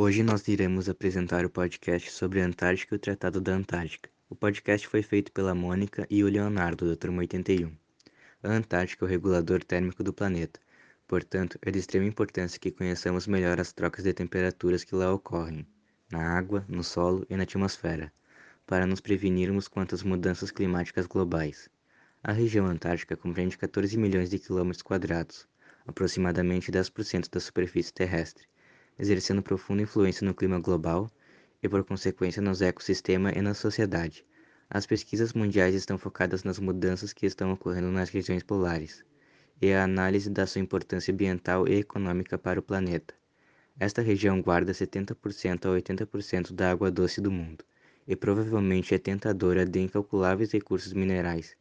Hoje nós iremos apresentar o podcast sobre a Antártica e o Tratado da Antártica. O podcast foi feito pela Mônica e o Leonardo, da turma 81. A Antártica é o regulador térmico do planeta. Portanto, é de extrema importância que conheçamos melhor as trocas de temperaturas que lá ocorrem, na água, no solo e na atmosfera, para nos prevenirmos quanto às mudanças climáticas globais. A região antártica compreende 14 milhões de quilômetros quadrados, aproximadamente 10% da superfície terrestre exercendo profunda influência no clima global e, por consequência, nos ecossistemas e na sociedade. As pesquisas mundiais estão focadas nas mudanças que estão ocorrendo nas regiões polares e a análise da sua importância ambiental e econômica para o planeta. Esta região guarda 70% a 80% da água doce do mundo e provavelmente é tentadora de incalculáveis recursos minerais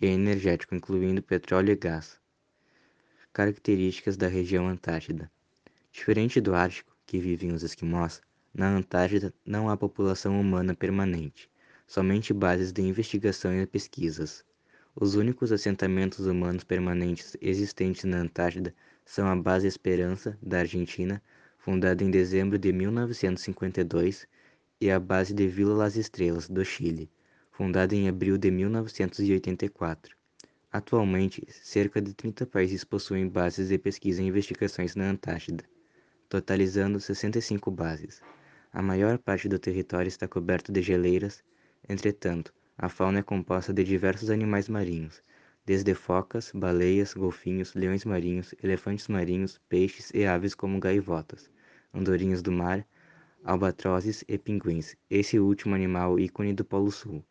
e energéticos, incluindo petróleo e gás. Características da região Antártida Diferente do Ártico, que vivem os esquimós, na Antártida não há população humana permanente, somente bases de investigação e pesquisas. Os únicos assentamentos humanos permanentes existentes na Antártida são a Base Esperança, da Argentina, fundada em dezembro de 1952, e a Base de Vila Las Estrelas, do Chile, fundada em abril de 1984. Atualmente, cerca de 30 países possuem bases de pesquisa e investigações na Antártida totalizando 65 bases. A maior parte do território está coberto de geleiras, entretanto, a fauna é composta de diversos animais marinhos, desde focas, baleias, golfinhos, leões marinhos, elefantes marinhos, peixes e aves como gaivotas, andorinhas do mar, albatrozes e pinguins, esse último animal ícone do Polo Sul.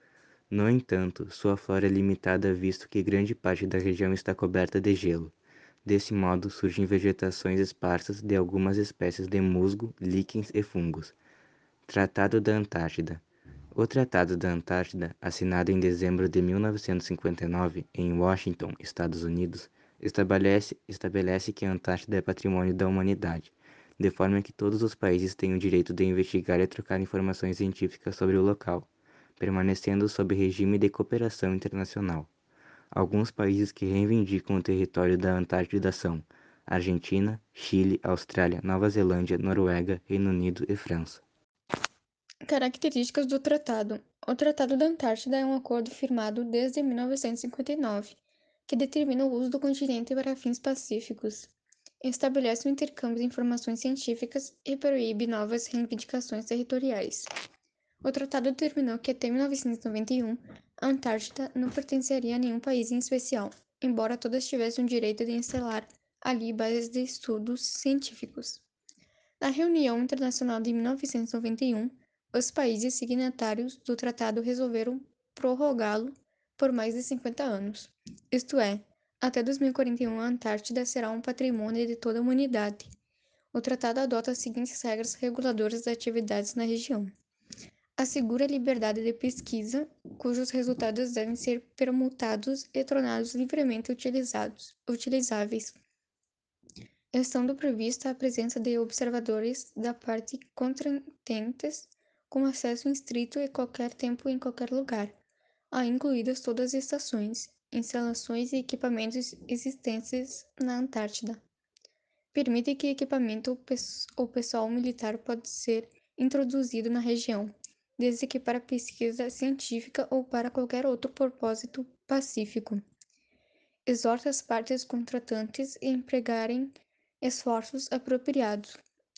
No entanto, sua flora é limitada visto que grande parte da região está coberta de gelo. Desse modo, surgem vegetações esparsas de algumas espécies de musgo, líquens e fungos. Tratado da Antártida O Tratado da Antártida, assinado em dezembro de 1959 em Washington, Estados Unidos, estabelece, estabelece que a Antártida é patrimônio da humanidade, de forma que todos os países têm o direito de investigar e trocar informações científicas sobre o local, permanecendo sob regime de cooperação internacional. Alguns países que reivindicam o território da Antártida são Argentina, Chile, Austrália, Nova Zelândia, Noruega, Reino Unido e França. Características do Tratado: O Tratado da Antártida é um acordo firmado desde 1959 que determina o uso do continente para fins pacíficos, estabelece o intercâmbio de informações científicas e proíbe novas reivindicações territoriais. O tratado determinou que até 1991 a Antártida não pertenceria a nenhum país em especial, embora todas tivessem o direito de instalar ali bases de estudos científicos. Na reunião internacional de 1991, os países signatários do tratado resolveram prorrogá-lo por mais de 50 anos. Isto é, até 2041 a Antártida será um patrimônio de toda a humanidade. O tratado adota as seguintes regras reguladoras das atividades na região assegura a liberdade de pesquisa, cujos resultados devem ser permutados e tornados livremente utilizados, utilizáveis, estando prevista a presença de observadores da parte contratantes com acesso estrito em qualquer tempo e em qualquer lugar, a incluídas todas as estações, instalações e equipamentos existentes na Antártida. Permite que equipamento ou pessoal militar pode ser introduzido na região, desde que para pesquisa científica ou para qualquer outro propósito pacífico. Exorta as partes contratantes a empregarem esforços apropriados,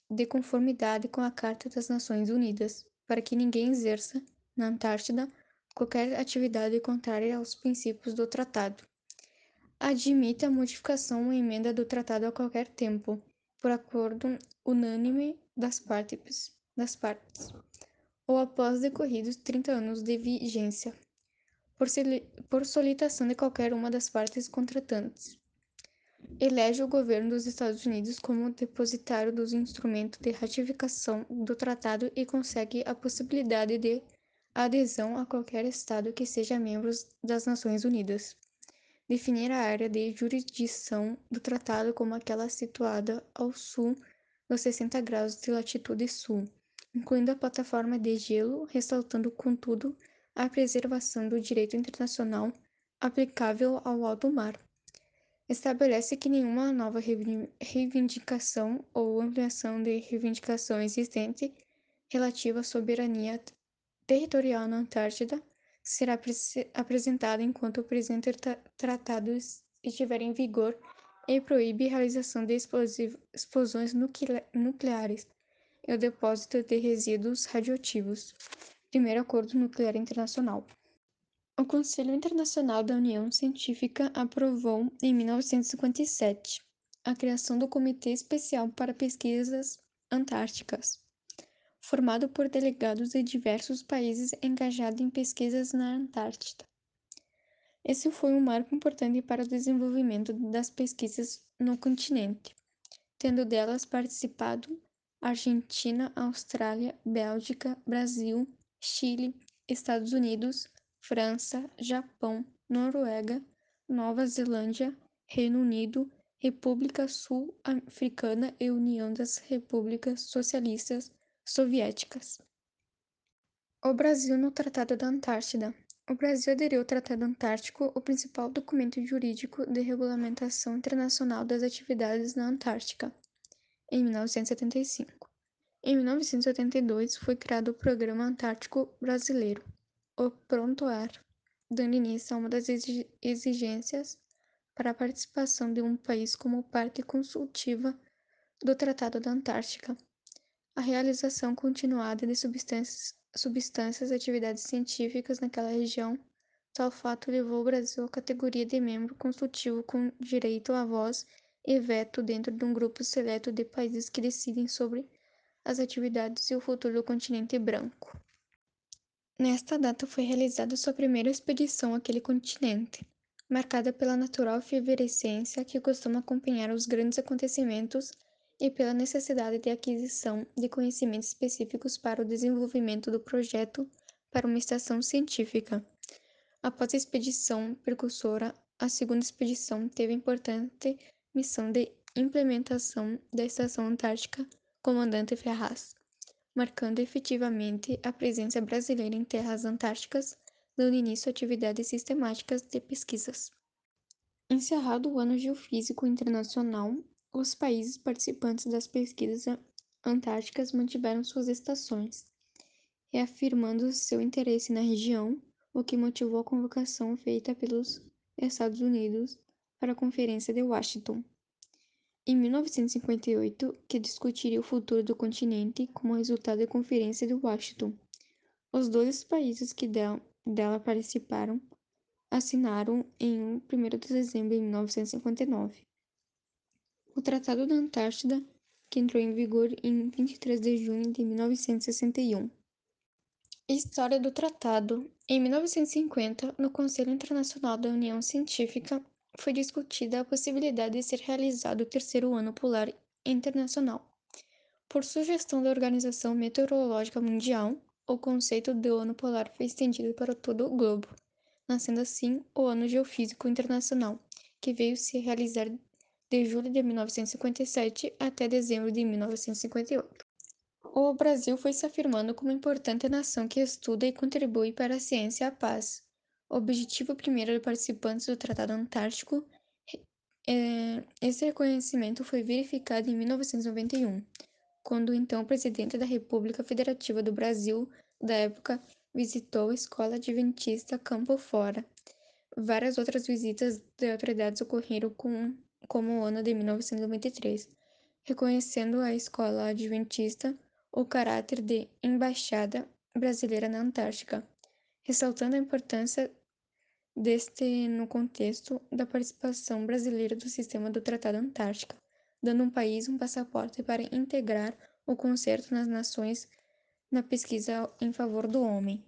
de conformidade com a Carta das Nações Unidas, para que ninguém exerça, na Antártida, qualquer atividade contrária aos princípios do tratado. Admite a modificação ou emenda do tratado a qualquer tempo, por acordo unânime das partes. Das partes ou após decorridos 30 anos de vigência, por, por solicitação de qualquer uma das partes contratantes. Elege o governo dos Estados Unidos como depositário dos instrumentos de ratificação do tratado e consegue a possibilidade de adesão a qualquer Estado que seja membro das Nações Unidas. Definir a área de jurisdição do tratado como aquela situada ao sul dos 60 graus de latitude sul incluindo a plataforma de gelo, ressaltando, contudo, a preservação do direito internacional aplicável ao alto mar. estabelece que nenhuma nova reivindicação ou ampliação de reivindicação existente relativa à soberania territorial na Antártida será apresentada enquanto o presente tratado estiver em vigor e proíbe a realização de explosões nucleares e o depósito de resíduos radioativos. Primeiro Acordo Nuclear Internacional. O Conselho Internacional da União Científica aprovou, em 1957, a criação do Comitê Especial para Pesquisas Antárticas, formado por delegados de diversos países engajados em pesquisas na Antártida. Esse foi um marco importante para o desenvolvimento das pesquisas no continente, tendo delas participado Argentina, Austrália, Bélgica, Brasil, Chile, Estados Unidos, França, Japão, Noruega, Nova Zelândia, Reino Unido, República Sul-Africana e União das Repúblicas Socialistas Soviéticas. O Brasil no Tratado da Antártida. O Brasil aderiu ao Tratado Antártico, o principal documento jurídico de regulamentação internacional das atividades na Antártica, em 1975. Em 1982, foi criado o Programa Antártico Brasileiro o Pronto-Ar, dando início a uma das exigências para a participação de um país como parte consultiva do Tratado da Antártica, a realização continuada de substâncias, substâncias e atividades científicas naquela região. Tal fato levou o Brasil à categoria de membro consultivo com direito à voz e veto dentro de um grupo seleto de países que decidem sobre as atividades e o futuro do continente branco. Nesta data foi realizada sua primeira expedição àquele continente, marcada pela natural efervescência que costuma acompanhar os grandes acontecimentos e pela necessidade de aquisição de conhecimentos específicos para o desenvolvimento do projeto para uma estação científica. Após a expedição precursora, a segunda expedição teve importante missão de implementação da Estação Antártica Comandante Ferraz marcando efetivamente a presença brasileira em terras antárticas, dando início a atividades sistemáticas de pesquisas. Encerrado o Ano Geofísico Internacional, os países participantes das pesquisas antárticas mantiveram suas estações, reafirmando seu interesse na região, o que motivou a convocação feita pelos Estados Unidos para a Conferência de Washington em 1958, que discutiria o futuro do continente como resultado da Conferência de Washington. Os dois países que dela participaram assinaram em 1 de dezembro de 1959 o Tratado da Antártida, que entrou em vigor em 23 de junho de 1961. História do Tratado. Em 1950, no Conselho Internacional da União Científica, foi discutida a possibilidade de ser realizado o terceiro ano polar internacional. Por sugestão da Organização Meteorológica Mundial, o conceito de ano polar foi estendido para todo o globo, nascendo assim o Ano Geofísico Internacional, que veio se realizar de julho de 1957 até dezembro de 1958. O Brasil foi se afirmando como importante nação que estuda e contribui para a ciência e a paz, o objetivo primeiro de participantes do Tratado Antártico. É, esse reconhecimento foi verificado em 1991, quando o então presidente da República Federativa do Brasil, da época, visitou a Escola Adventista Campo Fora. Várias outras visitas de autoridades ocorreram com, como o ano de 1993, reconhecendo a Escola Adventista o caráter de embaixada brasileira na Antártica ressaltando a importância deste no contexto da participação brasileira do sistema do Tratado Antártica, dando um país um passaporte para integrar o concerto nas nações na pesquisa em favor do homem.